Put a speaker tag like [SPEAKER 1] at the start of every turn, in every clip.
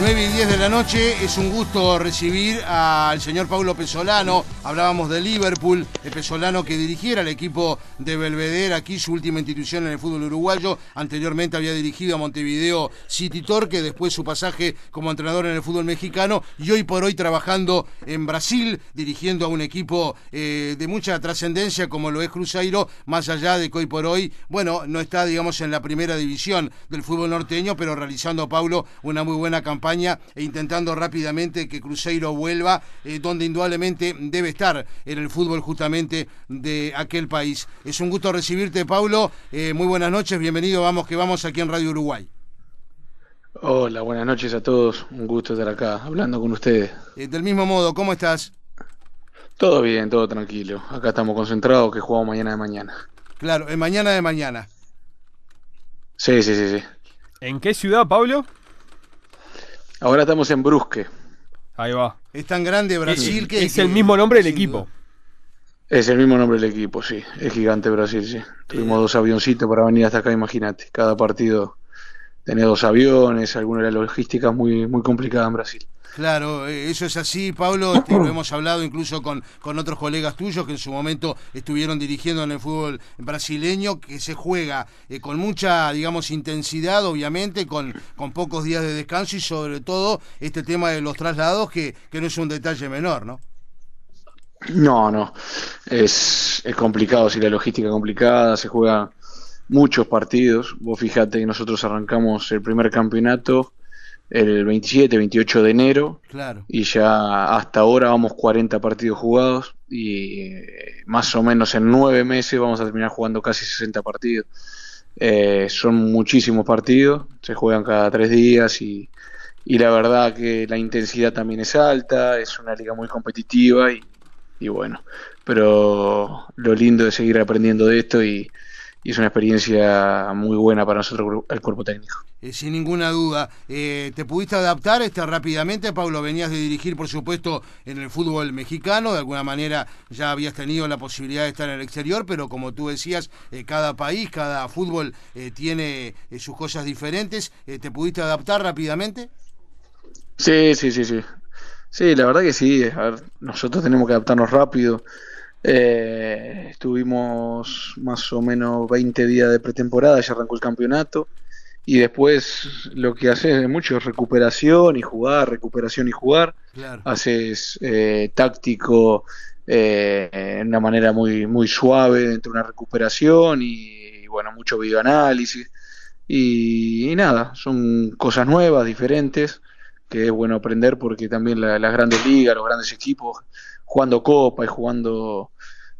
[SPEAKER 1] 9 y 10 de la noche, es un gusto recibir al señor Paulo Pesolano. Hablábamos de Liverpool, el Pesolano que dirigiera el equipo de Belvedere, aquí su última institución en el fútbol uruguayo. Anteriormente había dirigido a Montevideo City Torque, después su pasaje como entrenador en el fútbol mexicano y hoy por hoy trabajando en Brasil, dirigiendo a un equipo eh, de mucha trascendencia como lo es Cruzeiro, más allá de que hoy por hoy, bueno, no está, digamos, en la primera división del fútbol norteño, pero realizando, Paulo, una muy buena campaña e intentando rápidamente que Cruzeiro vuelva, eh, donde indudablemente debe estar en el fútbol justamente de aquel país. Es un gusto recibirte, Paulo. Eh, muy buenas noches, bienvenido, vamos que vamos aquí en Radio Uruguay.
[SPEAKER 2] Hola, buenas noches a todos. Un gusto estar acá hablando con ustedes.
[SPEAKER 1] Eh, del mismo modo, ¿cómo estás?
[SPEAKER 2] Todo bien, todo tranquilo. Acá estamos concentrados que jugamos mañana de mañana.
[SPEAKER 1] Claro, en mañana de mañana.
[SPEAKER 2] Sí, sí, sí, sí.
[SPEAKER 3] ¿En qué ciudad, Pablo?
[SPEAKER 2] Ahora estamos en Brusque.
[SPEAKER 3] Ahí va.
[SPEAKER 1] Es tan grande Brasil que...
[SPEAKER 3] Es el mismo nombre del equipo.
[SPEAKER 2] Es el mismo nombre del equipo, sí. Es gigante Brasil, sí. Tuvimos dos avioncitos para venir hasta acá, imagínate. Cada partido tenía dos aviones, alguna de la logística muy, muy complicada en Brasil.
[SPEAKER 1] Claro, eh, eso es así, Pablo. Este, lo hemos hablado incluso con, con otros colegas tuyos que en su momento estuvieron dirigiendo en el fútbol brasileño, que se juega eh, con mucha, digamos, intensidad, obviamente, con, con pocos días de descanso y sobre todo este tema de los traslados, que, que no es un detalle menor, ¿no?
[SPEAKER 2] No, no. Es, es complicado, si la logística es complicada, se juega muchos partidos. Vos fíjate que nosotros arrancamos el primer campeonato el 27, 28 de enero.
[SPEAKER 1] Claro.
[SPEAKER 2] Y ya hasta ahora vamos 40 partidos jugados y eh, más o menos en nueve meses vamos a terminar jugando casi 60 partidos. Eh, son muchísimos partidos, se juegan cada tres días y, y, la verdad que la intensidad también es alta, es una liga muy competitiva y, y bueno, pero lo lindo de seguir aprendiendo de esto y, y es una experiencia muy buena para nosotros el cuerpo técnico.
[SPEAKER 1] Eh, sin ninguna duda. Eh, ¿Te pudiste adaptar este, rápidamente, Pablo? Venías de dirigir, por supuesto, en el fútbol mexicano, de alguna manera ya habías tenido la posibilidad de estar en el exterior, pero como tú decías, eh, cada país, cada fútbol eh, tiene eh, sus cosas diferentes. ¿Te pudiste adaptar rápidamente?
[SPEAKER 2] Sí, sí, sí, sí. Sí, la verdad que sí. A ver, nosotros tenemos que adaptarnos rápido. Eh, estuvimos más o menos 20 días de pretemporada, ya arrancó el campeonato. Y después lo que haces es mucho recuperación y jugar, recuperación y jugar.
[SPEAKER 1] Claro.
[SPEAKER 2] Haces eh, táctico eh, en una manera muy, muy suave dentro de una recuperación y, y bueno, mucho videoanálisis. Y, y, nada, son cosas nuevas, diferentes, que es bueno aprender porque también la, las grandes ligas, los grandes equipos, jugando Copa y jugando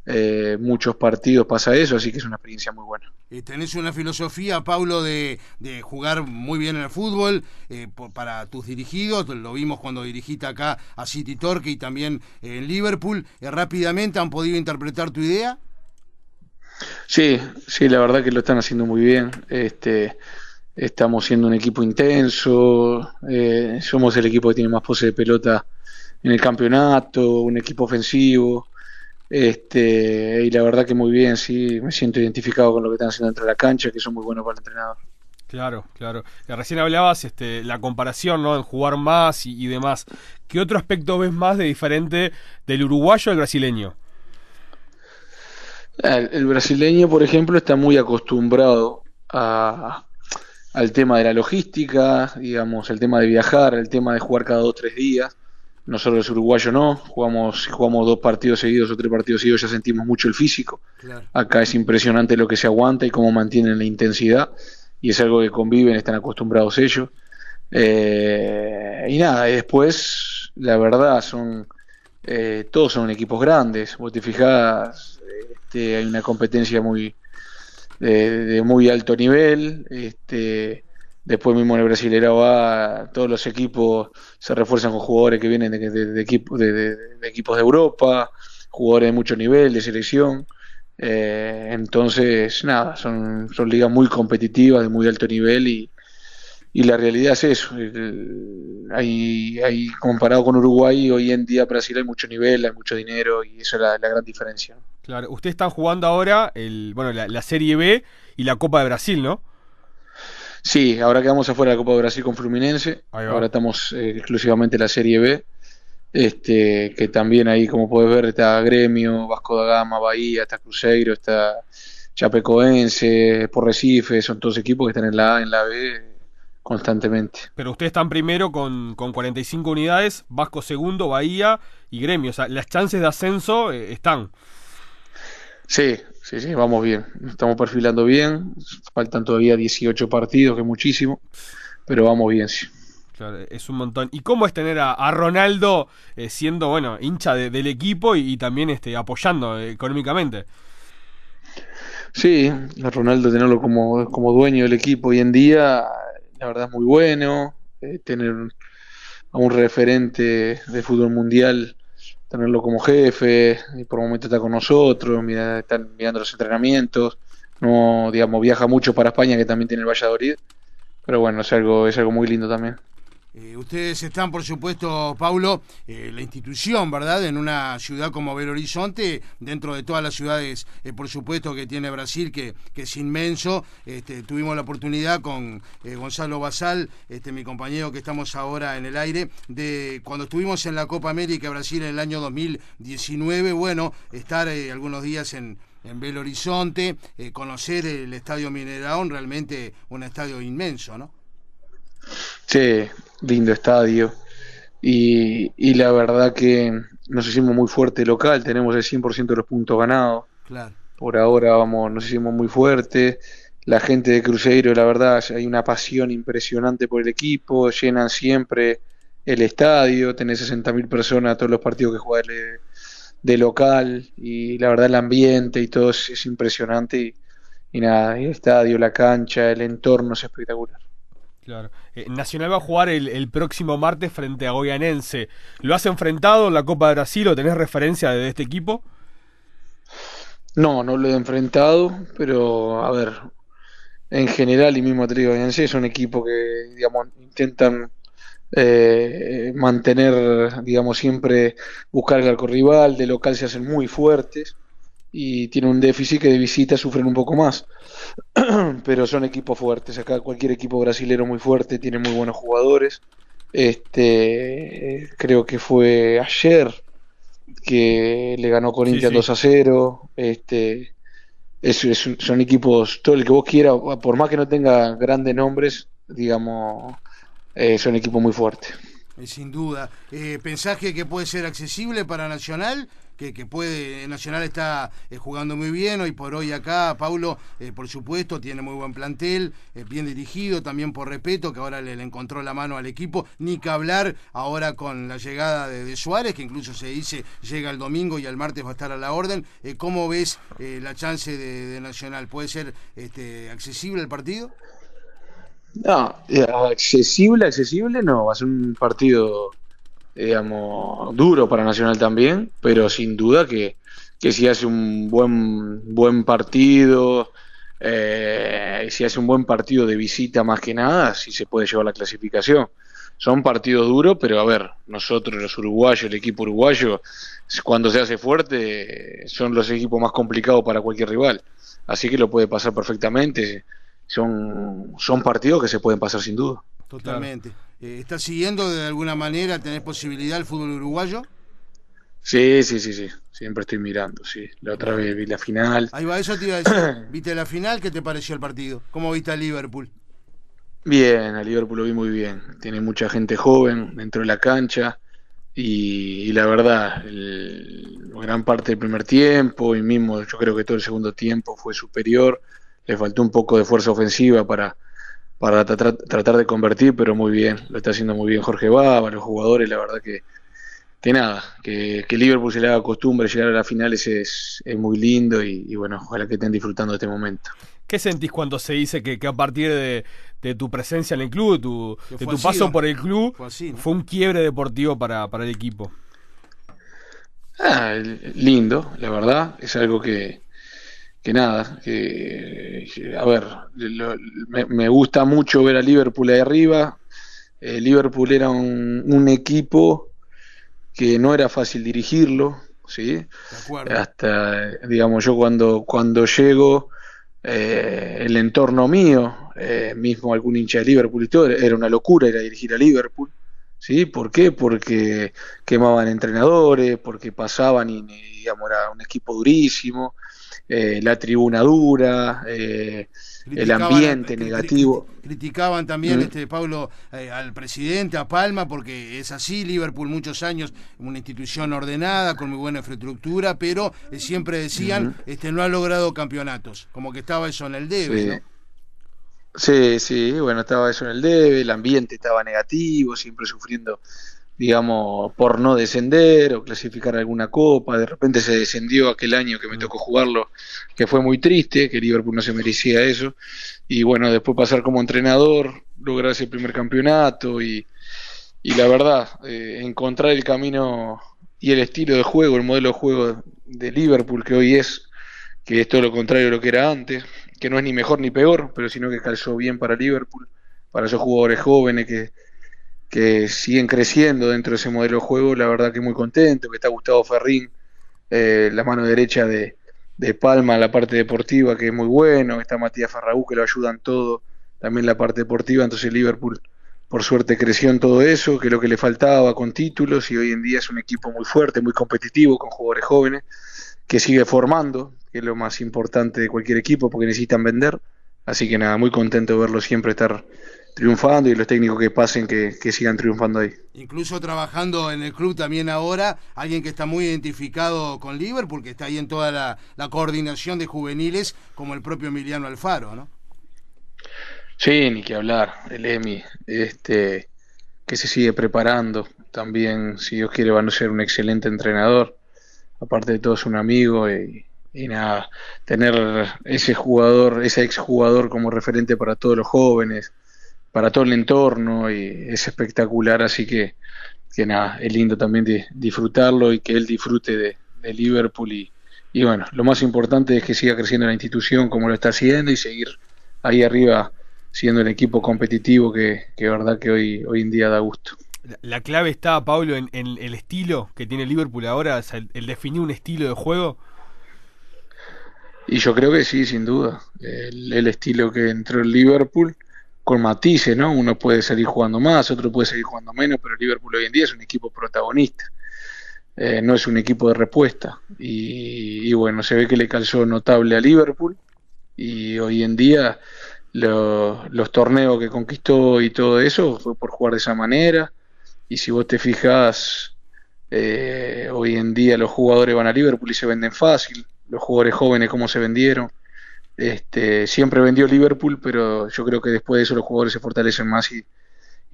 [SPEAKER 2] eh, muchos partidos pasa eso, así que es una experiencia muy buena.
[SPEAKER 1] Eh, tenés una filosofía, Paulo, de, de, jugar muy bien en el fútbol eh, por, para tus dirigidos, lo vimos cuando dirigiste acá a City Torque y también en Liverpool, eh, rápidamente han podido interpretar tu idea.
[SPEAKER 2] Sí, sí, la verdad que lo están haciendo muy bien. Este, estamos siendo un equipo intenso, eh, somos el equipo que tiene más pose de pelota en el campeonato, un equipo ofensivo. Este, y la verdad que muy bien, sí, me siento identificado con lo que están haciendo dentro de la cancha, que son muy buenos para el entrenador.
[SPEAKER 3] Claro, claro. Recién hablabas este, la comparación, ¿no? En jugar más y, y, demás. ¿Qué otro aspecto ves más de diferente del uruguayo al brasileño?
[SPEAKER 2] El, el brasileño, por ejemplo, está muy acostumbrado a, al tema de la logística, digamos, el tema de viajar, el tema de jugar cada dos o tres días. Nosotros los uruguayos no, jugamos, si jugamos dos partidos seguidos o tres partidos seguidos ya sentimos mucho el físico.
[SPEAKER 1] Claro.
[SPEAKER 2] Acá es impresionante lo que se aguanta y cómo mantienen la intensidad y es algo que conviven, están acostumbrados ellos. Eh, y nada, y después, la verdad, son eh, todos son equipos grandes. Vos te fijás, este, hay una competencia muy de, de muy alto nivel. Este, Después mismo en el Brasileirao va, todos los equipos se refuerzan con jugadores que vienen de, de, de equipos de Europa, jugadores de mucho nivel, de selección. Eh, entonces, nada, son, son ligas muy competitivas, de muy alto nivel y, y la realidad es eso. Hay, hay, comparado con Uruguay, hoy en día Brasil hay mucho nivel, hay mucho dinero y esa es la, la gran diferencia.
[SPEAKER 3] Claro, ustedes están jugando ahora el, bueno, la, la Serie B y la Copa de Brasil, ¿no?
[SPEAKER 2] Sí, ahora quedamos afuera de la Copa de Brasil con Fluminense. Ahora estamos eh, exclusivamente en la Serie B. Este, que también ahí, como puedes ver, está Gremio, Vasco da Gama, Bahía, está Cruzeiro, está Chapecoense, por Recife, son todos equipos que están en la A, en la B constantemente.
[SPEAKER 3] Pero ustedes están primero con, con 45 unidades, Vasco segundo, Bahía y Gremio. O sea, las chances de ascenso eh, están.
[SPEAKER 2] Sí, sí, sí, vamos bien. Estamos perfilando bien. Faltan todavía 18 partidos, que es muchísimo, pero vamos bien, sí.
[SPEAKER 3] Claro, es un montón. ¿Y cómo es tener a, Ronaldo eh, siendo, bueno, hincha del equipo y, también este, apoyando económicamente?
[SPEAKER 2] Sí, a Ronaldo tenerlo como, como dueño del equipo hoy en día, la verdad es muy bueno. Eh, tener a un referente de fútbol mundial, tenerlo como jefe, y por un momento está con nosotros, mira, están mirando los entrenamientos. No, digamos, viaja mucho para España, que también tiene el Valladolid. Pero bueno, es algo, es algo muy lindo también.
[SPEAKER 1] Eh, ustedes están, por supuesto, Paulo, eh, la institución, ¿verdad? En una ciudad como Belo Horizonte, dentro de todas las ciudades, eh, por supuesto, que tiene Brasil, que, que es inmenso. Este, tuvimos la oportunidad con Gonzalo Basal, este, mi compañero que estamos ahora en el aire, de cuando estuvimos en la Copa América Brasil en el año 2019, bueno, estar algunos días en, en Belo Horizonte, conocer el Estadio Mineraón, realmente un estadio inmenso, ¿no?
[SPEAKER 2] Sí, lindo estadio. Y, y, la verdad que nos hicimos muy fuerte local, tenemos el 100% de los puntos ganados. Por ahora vamos, nos hicimos muy fuerte. La gente de Cruzeiro, la verdad, hay una pasión impresionante por el equipo, llenan siempre el estadio, tenés 60.000 personas todos los partidos que juegan de, local y la verdad el ambiente y todo es, impresionante y, y nada, el estadio, la cancha, el entorno es espectacular.
[SPEAKER 3] Claro. Eh, Nacional va a jugar el, próximo martes frente a Goyanense. ¿Lo has enfrentado en la Copa de Brasil o tenés referencia de este equipo?
[SPEAKER 2] No, no lo he enfrentado, pero a ver, en general y mismo Atlético Goyanense es un equipo que, digamos, intentan eh, mantener, digamos, siempre buscar el arco rival, de local se hacen muy fuertes y tiene un déficit que de visita sufren un poco más. Pero son equipos fuertes. Acá cualquier equipo brasilero muy fuerte tiene muy buenos jugadores. Este, creo que fue ayer que le ganó Corinthians 2 a 0. Este, son equipos, todo el que vos quieras, por más que no tenga grandes nombres, digamos, eh, son equipos muy fuertes.
[SPEAKER 1] Sin duda. Eh, ¿Pensás que puede ser accesible para Nacional? Que, puede, Nacional está eh, jugando muy bien, hoy por hoy acá, Paulo, eh, por supuesto, tiene muy buen plantel, eh, bien dirigido, también por respeto, que ahora le, encontró la mano al equipo, ni que hablar ahora con la llegada de, Suárez, que incluso se dice llega el domingo y el martes va a estar a la orden. ¿Cómo ves la chance de, Nacional? ¿Puede ser este, accesible el partido?
[SPEAKER 2] No, accesible, accesible no, va a ser un partido digamos, duro para Nacional también, pero sin duda que, que si hace un buen, buen partido, eh, si hace un buen partido de visita más que nada, si se puede llevar la clasificación. Son partidos duros, pero a ver, nosotros los uruguayos, el equipo uruguayo, cuando se hace fuerte, son los equipos más complicados para cualquier rival. Así que lo puede pasar perfectamente. Son, son partidos que se pueden pasar sin duda.
[SPEAKER 1] Totalmente. Eh, ¿Estás siguiendo de alguna manera? ¿Tenés posibilidad el fútbol uruguayo?
[SPEAKER 2] Sí, sí, sí, sí. Siempre estoy mirando, sí. La otra vez vi la final.
[SPEAKER 1] Ahí va, eso te iba a decir. ¿Viste la final? ¿Qué te pareció el partido? ¿Cómo viste a Liverpool?
[SPEAKER 2] Bien, a Liverpool lo vi muy bien. Tiene mucha gente joven dentro de la cancha. Y, la verdad, gran parte del primer tiempo y mismo yo creo que todo el segundo tiempo fue superior. Le faltó un poco de fuerza ofensiva para, para tratar de convertir, pero muy bien, lo está haciendo muy bien Jorge Baba, los jugadores, la verdad que, que nada, que, que Liverpool se le haga costumbre llegar a las finales es, es muy lindo y, bueno, ojalá que estén disfrutando de este momento.
[SPEAKER 3] ¿Qué sentís cuando se dice que, a partir de, tu presencia en el club, de tu, de tu paso por el club, fue, un quiebre deportivo para, para el equipo?
[SPEAKER 2] Ah, lindo, la verdad, es algo que, que nada, que, a ver, me, gusta mucho ver a Liverpool ahí arriba. Eh, Liverpool era un, equipo que no era fácil dirigirlo, ¿sí? Hasta, digamos, yo cuando, cuando llego, eh, el entorno mío, eh, mismo algún hincha de Liverpool y todo, era una locura ir a dirigir a Liverpool. ¿Sí? ¿Por qué? Porque quemaban entrenadores, porque pasaban y, digamos, era un equipo durísimo, eh, la tribuna dura, eh, el ambiente negativo.
[SPEAKER 1] Criticaban también, este Pablo, eh, al presidente, a Palma, porque es así, Liverpool muchos años, una institución ordenada, con muy buena infraestructura, pero siempre decían, este no ha logrado campeonatos, como que estaba eso en el debe, ¿no?
[SPEAKER 2] Sí, sí, bueno, estaba eso en el debe, el ambiente estaba negativo, siempre sufriendo, digamos, por no descender o clasificar alguna copa. De repente se descendió aquel año que me tocó jugarlo, que fue muy triste, que Liverpool no se merecía eso. Y bueno, después pasar como entrenador, lograr ese primer campeonato y, y la verdad, eh, encontrar el camino y el estilo de juego, el modelo de juego de Liverpool que hoy es, que es todo lo contrario de lo que era antes, que no es ni mejor ni peor, pero sino que calzó bien para Liverpool, para esos jugadores jóvenes que, que siguen creciendo dentro de ese modelo de juego, la verdad que muy contento, que está Gustavo Ferrín, eh, la mano derecha de, de Palma, la parte deportiva, que es muy bueno, está Matías Farraú, que lo ayudan todo, también la parte deportiva, entonces Liverpool por suerte creció en todo eso, que lo que le faltaba con títulos y hoy en día es un equipo muy fuerte, muy competitivo, con jugadores jóvenes, que sigue formando, que es lo más importante de cualquier equipo porque necesitan vender. Así que nada, muy contento de verlo siempre estar triunfando y los técnicos que pasen que, sigan triunfando ahí.
[SPEAKER 1] Incluso trabajando en el club también ahora, alguien que está muy identificado con Liverpool, que está ahí en toda la, coordinación de juveniles, como el propio Emiliano Alfaro, ¿no?
[SPEAKER 2] Sí, ni que hablar, el Emi, este, que se sigue preparando, también, si Dios quiere, va a ser un excelente entrenador, aparte de todo es un amigo y, y nada, tener ese jugador, ese exjugador como referente para todos los jóvenes, para todo el entorno, y es espectacular, así que, que nada, es lindo también de disfrutarlo y que él disfrute de, Liverpool y, y bueno, lo más importante es que siga creciendo la institución como lo está haciendo y seguir ahí arriba siendo el equipo competitivo que, que verdad que hoy, hoy en día da gusto.
[SPEAKER 3] La clave está, Pablo, en, el estilo que tiene Liverpool ahora, el definir un estilo de juego.
[SPEAKER 2] Y yo creo que sí, sin duda. El, estilo que entró el Liverpool, con matices, ¿no? Uno puede salir jugando más, otro puede seguir jugando menos, pero Liverpool hoy en día es un equipo protagonista. Eh, no es un equipo de respuesta. Y, bueno, se ve que le calzó notable a Liverpool. Y hoy en día los torneos que conquistó y todo eso fue por jugar de esa manera. Y si vos te fijas, eh, hoy en día los jugadores van a Liverpool y se venden fácil los jugadores jóvenes, cómo se vendieron. Este, siempre vendió Liverpool, pero yo creo que después de eso los jugadores se fortalecen más y,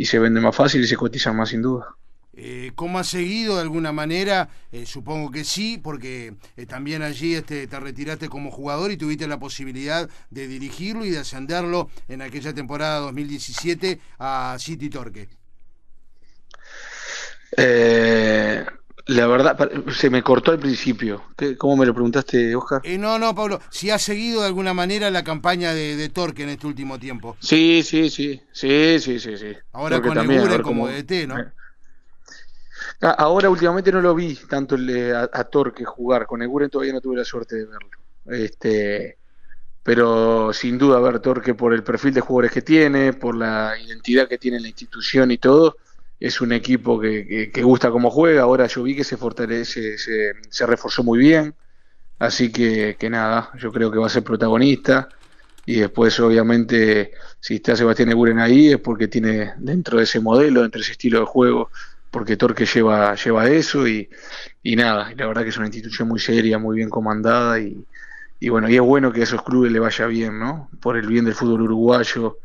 [SPEAKER 2] se venden más fácil y se cotizan más sin duda.
[SPEAKER 1] Eh, ¿Cómo has seguido de alguna manera? Eh, supongo que sí, porque eh, también allí este, te retiraste como jugador y tuviste la posibilidad de dirigirlo y de ascenderlo en aquella temporada 2017 a City Torque.
[SPEAKER 2] Eh, la verdad, se me cortó al principio. ¿Cómo me lo preguntaste, Oscar?
[SPEAKER 1] Eh, no, no, Pablo. Si has seguido de alguna manera la campaña de, Torque en este último tiempo.
[SPEAKER 2] Sí, sí, sí. Sí, sí, sí. sí.
[SPEAKER 1] Ahora con el como, DT, ¿no?
[SPEAKER 2] Ah, ahora últimamente no lo vi tanto a, Torque jugar. Con Eguren todavía no tuve la suerte de verlo. Este, pero sin duda, ver Torque por el perfil de jugadores que tiene, por la identidad que tiene la institución y todo es un equipo que, que, gusta cómo juega. Ahora yo vi que se fortalece, se, se reforzó muy bien. Así que, que, nada, yo creo que va a ser protagonista. Y después, obviamente, si está Sebastián Eguren ahí, es porque tiene dentro de ese modelo, dentro de ese estilo de juego, porque Torque lleva, lleva eso. Y, y nada, la verdad que es una institución muy seria, muy bien comandada. Y, y bueno, y es bueno que a esos clubes le vaya bien, ¿no? Por el bien del fútbol uruguayo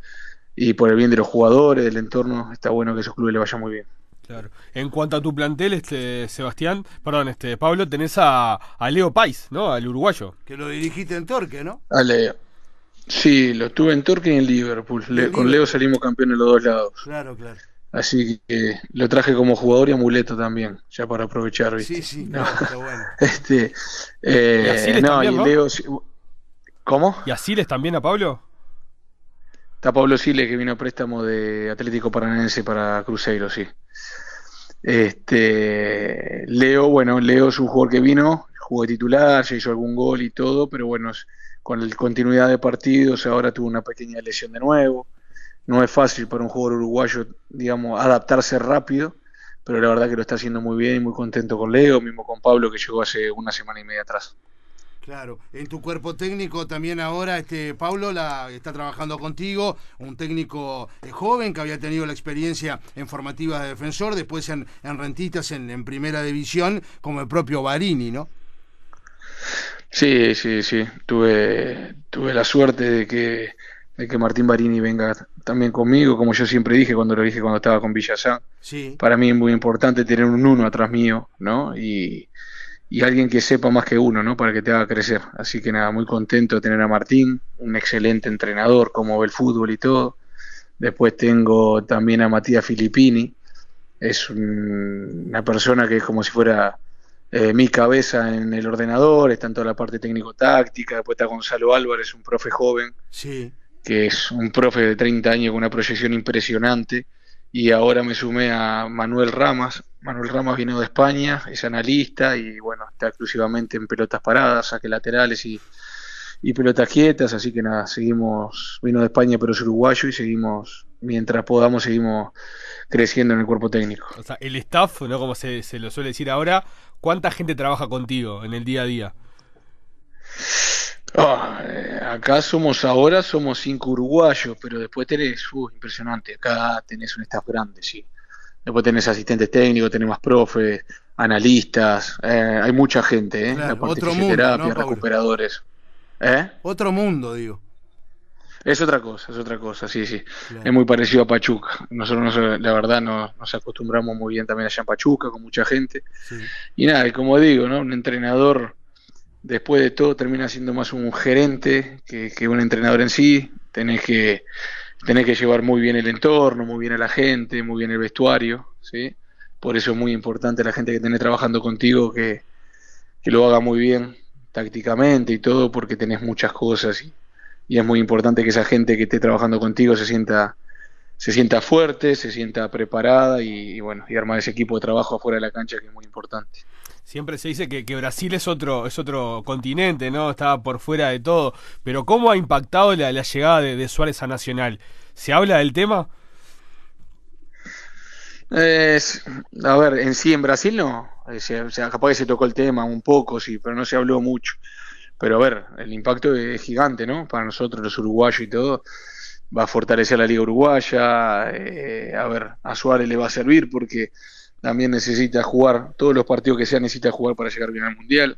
[SPEAKER 2] y por el bien de los jugadores, del entorno, está bueno que esos clubes le vayan muy bien.
[SPEAKER 3] Claro. En cuanto a tu plantel, este Sebastián, perdón, este Pablo, tenés a, Leo Pais, ¿no? Al uruguayo.
[SPEAKER 1] Que lo dirigiste en Torque, ¿no?
[SPEAKER 2] A Leo. Sí, lo tuve en Torque y en Liverpool. con Leo salimos campeones los dos lados.
[SPEAKER 1] Claro, claro.
[SPEAKER 2] Así que lo traje como jugador y amuleto también, ya para aprovechar, ¿viste?
[SPEAKER 1] Sí, sí, está bueno.
[SPEAKER 2] Este, eh, no, y Leo... ¿Cómo?
[SPEAKER 3] ¿Y así les también a Pablo?
[SPEAKER 2] Está Pablo Sile que vino a préstamo de Atlético Paranaense para Cruzeiro, sí. Este, Leo, bueno, Leo es un jugador que vino, jugó de titular, ya hizo algún gol y todo, pero bueno, con la continuidad de partidos, ahora tuvo una pequeña lesión de nuevo. No es fácil para un jugador uruguayo, digamos, adaptarse rápido, pero la verdad que lo está haciendo muy bien y muy contento con Leo, mismo con Pablo que llegó hace una semana y media atrás.
[SPEAKER 1] Claro, en tu cuerpo técnico también ahora este Pablo la, está trabajando contigo, un técnico eh, joven que había tenido la experiencia en formativas de defensor, después en, en rentistas en, en, primera división, como el propio Barini, ¿no?
[SPEAKER 2] Sí, sí, sí. Tuve, tuve la suerte de que, de que Martín Barini venga también conmigo, como yo siempre dije cuando lo dije cuando estaba con Villasán.
[SPEAKER 1] Sí.
[SPEAKER 2] Para mí es muy importante tener un uno atrás mío, ¿no? Y, y alguien que sepa más que uno, ¿no? Para que te haga crecer. Así que nada, muy contento de tener a Martín, un excelente entrenador, como ve el fútbol y todo. Después tengo también a Matías Filippini, es un, una persona que es como si fuera eh, mi cabeza en el ordenador, está en toda la parte técnico-táctica. Después está Gonzalo Álvarez, un profe joven,
[SPEAKER 1] Sí.
[SPEAKER 2] que es un profe de 30 años con una proyección impresionante. Y ahora me sumé a Manuel Ramas. Manuel Ramas vino de España, es analista y bueno, está exclusivamente en pelotas paradas, saque laterales y, y pelotas quietas. Así que nada, seguimos, vino de España pero es uruguayo y seguimos, mientras podamos, seguimos creciendo en el cuerpo técnico.
[SPEAKER 3] O sea, el staff, ¿no? Como se, se lo suele decir ahora, ¿cuánta gente trabaja contigo en el día a día?
[SPEAKER 2] Oh, eh, acá somos ahora, somos cinco uruguayos, pero después tenés, uh, impresionante, acá tenés un staff grande, sí. Después tenés asistentes técnicos, tenés más profes, analistas, eh, hay mucha gente, ¿eh?
[SPEAKER 1] Claro,
[SPEAKER 2] La parte
[SPEAKER 1] otro
[SPEAKER 2] de
[SPEAKER 1] mundo,
[SPEAKER 2] recuperadores. ¿Eh?
[SPEAKER 1] Otro mundo, digo.
[SPEAKER 2] Es otra cosa, es otra cosa, sí, sí.
[SPEAKER 1] Claro.
[SPEAKER 2] Es muy parecido a Pachuca. Nosotros, nos- la verdad, nos, nos acostumbramos muy bien también allá en Pachuca, con mucha gente.
[SPEAKER 1] Sí.
[SPEAKER 2] Y nada, y como digo, ¿no? Un entrenador, después de todo, termina siendo más un gerente que, que un entrenador en sí. Tenés que, tenés que llevar muy bien el entorno, muy bien a la gente, muy bien el vestuario, ¿sí? Por eso es muy importante la gente que tenés trabajando contigo que, que lo haga muy bien tácticamente y todo, porque tenés muchas cosas y, y es muy importante que esa gente que esté trabajando contigo se sienta se sienta fuerte, se sienta preparada y, y bueno, y armar ese equipo de trabajo afuera de la cancha que es muy importante.
[SPEAKER 3] Siempre se dice que, que Brasil es otro, es otro continente, ¿no? Está por fuera de todo. Pero ¿cómo ha impactado la, llegada de, Suárez a Nacional? ¿Se habla del tema?
[SPEAKER 2] A ver, en sí en Brasil no, Eh, sea, capaz que se tocó el tema un poco, sí, pero no se habló mucho. Pero a ver, el impacto es gigante, ¿no? Para nosotros los uruguayos y todo, va a fortalecer la liga uruguaya, eh, a ver, a Suárez le va a servir porque también necesita jugar, todos los partidos que sea necesita jugar para llegar bien al Mundial.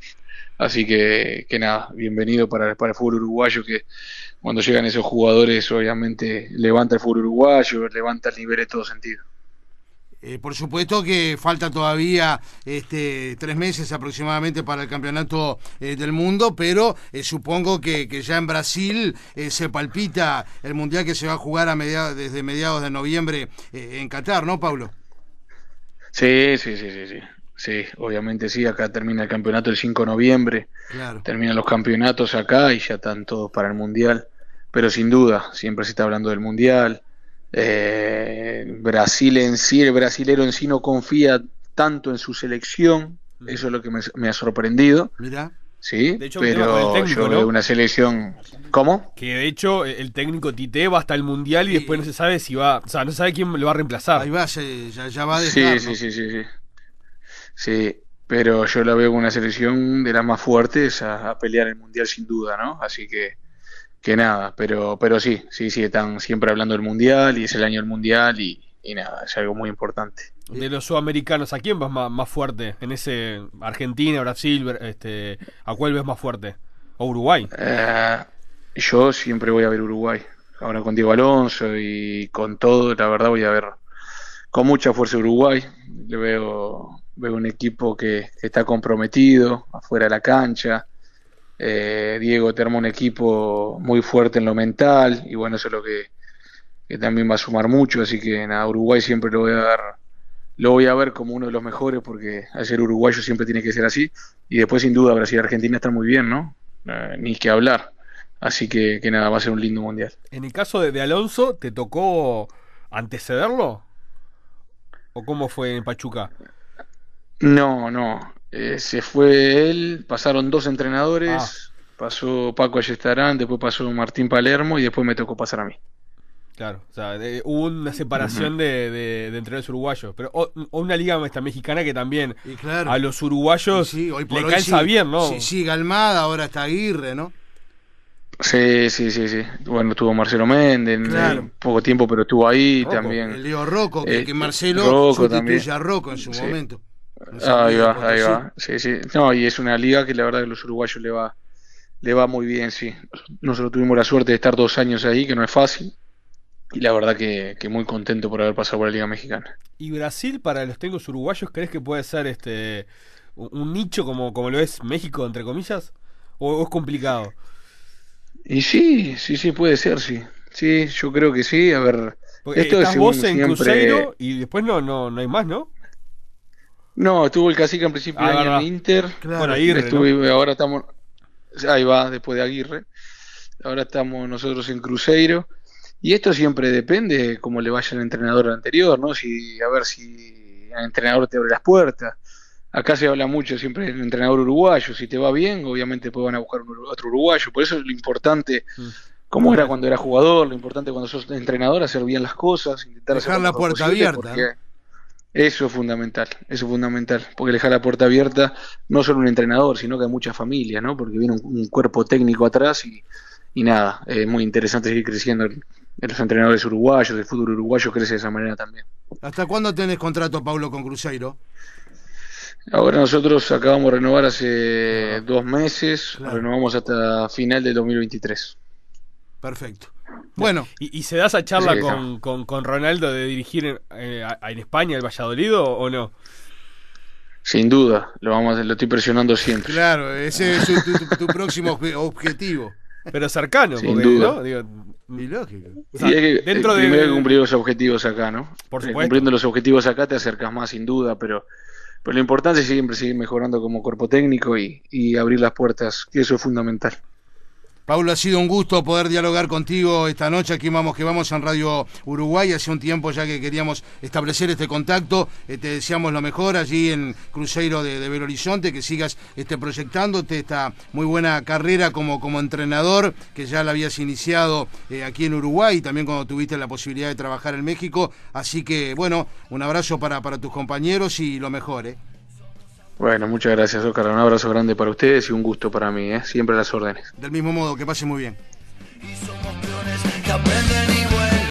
[SPEAKER 2] Así que, nada, bienvenido para, para el fútbol uruguayo, que cuando llegan esos jugadores obviamente levanta el fútbol uruguayo, levanta el nivel en todo sentido.
[SPEAKER 1] Eh, por supuesto que falta todavía este, tres meses aproximadamente para el campeonato eh, del mundo, pero eh, supongo que, que ya en Brasil se palpita el mundial que se va a jugar a mediados, desde mediados de noviembre en Qatar, ¿no, Pablo?
[SPEAKER 2] Sí, sí, sí, sí, sí. Sí, obviamente sí, acá termina el campeonato el 5 de noviembre,
[SPEAKER 1] Claro.
[SPEAKER 2] terminan los campeonatos acá y ya están todos para el Mundial, pero sin duda, siempre se está hablando del Mundial. Eh, Brasil en sí, el brasilero en sí no confía tanto en su selección, eso es lo que me, me ha sorprendido,
[SPEAKER 1] Mirá.
[SPEAKER 2] Sí,
[SPEAKER 3] De hecho,
[SPEAKER 2] pero
[SPEAKER 3] técnico,
[SPEAKER 2] yo
[SPEAKER 3] ¿no?
[SPEAKER 2] veo una selección... ¿Cómo?
[SPEAKER 3] Que de hecho el técnico Tite va hasta el Mundial y
[SPEAKER 1] Sí.
[SPEAKER 3] después no se sabe si va... O sea, no se sabe quién lo va a reemplazar.
[SPEAKER 1] Ahí va, ya, ya va a
[SPEAKER 2] Sí,
[SPEAKER 1] dejar.
[SPEAKER 2] sí,
[SPEAKER 1] ¿no?
[SPEAKER 2] sí, sí, sí. Sí, pero yo la veo como una selección de las más fuertes a, a pelear el mundial sin duda, ¿no? Así que, que nada, pero, pero sí, sí, sí, están siempre hablando del mundial y es el año del mundial y, y nada, es algo muy importante.
[SPEAKER 3] De los sudamericanos, ¿a quién vas más, más fuerte? En ese Argentina, Brasil, Br- este, ¿a cuál ves más fuerte? ¿O Uruguay?
[SPEAKER 2] Eh, yo siempre voy a ver Uruguay, ahora con Diego Alonso y con todo, la verdad voy a ver con mucha fuerza Uruguay. Le veo, veo un equipo que, que está comprometido afuera de la cancha. Eh, Diego te arma un equipo muy fuerte en lo mental y bueno, eso es lo que, que también va a sumar mucho. Así que nada, Uruguay siempre lo voy a ver, lo voy a ver como uno de los mejores porque al ser uruguayo siempre tiene que ser así. Y después sin duda Brasil y Argentina están muy bien, ¿no? Eh, ni que hablar. Así que, que nada, va a ser un lindo mundial.
[SPEAKER 3] En el caso de, de Alonso, ¿te tocó antecederlo? ¿O cómo fue en Pachuca?
[SPEAKER 2] No, no. Eh, se fue él, pasaron dos entrenadores, pasó Paco Ayestarán, después pasó Martín Palermo y después me tocó pasar a mí.
[SPEAKER 3] Claro, o sea, de- hubo una separación de, de, de entrenadores uruguayos, pero o, o una liga esta mexicana que también
[SPEAKER 1] Y claro.
[SPEAKER 3] a los uruguayos
[SPEAKER 1] Sí, hoy por
[SPEAKER 3] le
[SPEAKER 1] hoy
[SPEAKER 3] calza
[SPEAKER 1] sí-
[SPEAKER 3] bien, ¿no?
[SPEAKER 1] Sí, sigue Almada, ahora está Aguirre, ¿no?
[SPEAKER 2] Sí, sí, sí, sí. Bueno, estuvo Marcelo Méndez, en
[SPEAKER 1] Claro.
[SPEAKER 2] poco tiempo, pero estuvo ahí
[SPEAKER 3] Rocco,
[SPEAKER 2] también.
[SPEAKER 1] El Leo Rocco, que,
[SPEAKER 2] Eh,
[SPEAKER 1] que Marcelo
[SPEAKER 2] Rocco
[SPEAKER 1] sustituye
[SPEAKER 2] también.
[SPEAKER 1] a Rocco en su
[SPEAKER 2] Sí.
[SPEAKER 1] momento. En
[SPEAKER 2] Ahí va, ahí va. Sí, sí. No, y es una liga que la verdad que a los uruguayos le va, le va muy bien, sí. Nosotros tuvimos la suerte de estar dos años ahí, que no es fácil. Y la verdad que, que muy contento por haber pasado por la Liga Mexicana.
[SPEAKER 3] Y Brasil para los técnicos uruguayos, ¿crees que puede ser este un, nicho como, como lo es México, entre comillas? ¿O, o es complicado?
[SPEAKER 2] Y sí, sí, sí, puede ser, sí. Sí, yo creo que sí. A ver,
[SPEAKER 3] Porque
[SPEAKER 2] Esto es
[SPEAKER 3] estás vos en
[SPEAKER 2] siempre-
[SPEAKER 3] Cruzeiro y después no, no, no hay más, ¿no?
[SPEAKER 2] no, estuvo el cacique en principio
[SPEAKER 3] Ah,
[SPEAKER 2] de año
[SPEAKER 3] verdad.
[SPEAKER 2] en Inter.
[SPEAKER 1] Claro.
[SPEAKER 3] Bueno, Aguirre, ¿no?
[SPEAKER 2] Estuve- ahora estamos, ahí va, después de Aguirre. Ahora estamos nosotros en Cruzeiro. Y esto siempre depende cómo le vaya al entrenador anterior, ¿no? Si, a ver si el entrenador te abre las puertas. Acá se habla mucho siempre del entrenador uruguayo. Si te va bien, obviamente después van a buscar un uru- otro uruguayo. Por eso es lo importante,
[SPEAKER 3] Mm.
[SPEAKER 2] como era cuando era jugador, lo importante cuando sos entrenador, hacer bien las cosas, intentar
[SPEAKER 1] Dejar la puerta
[SPEAKER 2] posible,
[SPEAKER 1] abierta,
[SPEAKER 2] porque Eso es fundamental, eso es fundamental, porque dejar la puerta abierta no solo un entrenador, sino que hay mucha familia, ¿no? Porque viene un, un cuerpo técnico atrás y, y nada, es muy interesante seguir creciendo en los entrenadores uruguayos, el fútbol uruguayo crece de esa manera también.
[SPEAKER 1] ¿Hasta cuándo tenés contrato, Paulo, con Cruzeiro?
[SPEAKER 2] Ahora nosotros acabamos de renovar hace dos meses,
[SPEAKER 1] Claro.
[SPEAKER 2] renovamos hasta final del 2023.
[SPEAKER 1] Perfecto. Bueno,
[SPEAKER 3] ¿Y, y se da esa charla
[SPEAKER 2] Sí,
[SPEAKER 3] con, con, con Ronaldo de dirigir en, eh, a- en España el Valladolid o, o no?
[SPEAKER 2] Sin duda, lo vamos, lo estoy presionando siempre.
[SPEAKER 1] claro, ese es tu, tu- tu próximo obje- objetivo.
[SPEAKER 3] Pero cercano,
[SPEAKER 2] Sin
[SPEAKER 3] porque,
[SPEAKER 2] duda.
[SPEAKER 3] ¿no? Digo,
[SPEAKER 1] Y lógico.
[SPEAKER 3] o sea,
[SPEAKER 2] hay que,
[SPEAKER 3] dentro de-
[SPEAKER 2] primero hay que cumplir los objetivos acá, ¿no?
[SPEAKER 3] Por
[SPEAKER 2] Eh,
[SPEAKER 3] supuesto.
[SPEAKER 2] Cumpliendo los objetivos acá te acercas más, sin duda, pero, pero lo importante es siempre seguir mejorando como cuerpo técnico y, y abrir las puertas, que eso es fundamental.
[SPEAKER 1] Paulo, ha sido un gusto poder dialogar contigo esta noche. Aquí vamos que vamos en Radio Uruguay. Hace un tiempo ya que queríamos establecer este contacto. Eh, te deseamos lo mejor allí en Cruzeiro de, de Belo Horizonte, que sigas este, proyectándote esta muy buena carrera como, como entrenador, que ya la habías iniciado eh, aquí en Uruguay también cuando tuviste la posibilidad de trabajar en México. Así que, bueno, un abrazo para, para tus compañeros y lo mejor. ¿eh?
[SPEAKER 2] Bueno, muchas gracias, Oscar. Un abrazo grande para ustedes y un gusto para mí, ¿eh? siempre las órdenes.
[SPEAKER 1] Del mismo modo, que pase muy bien.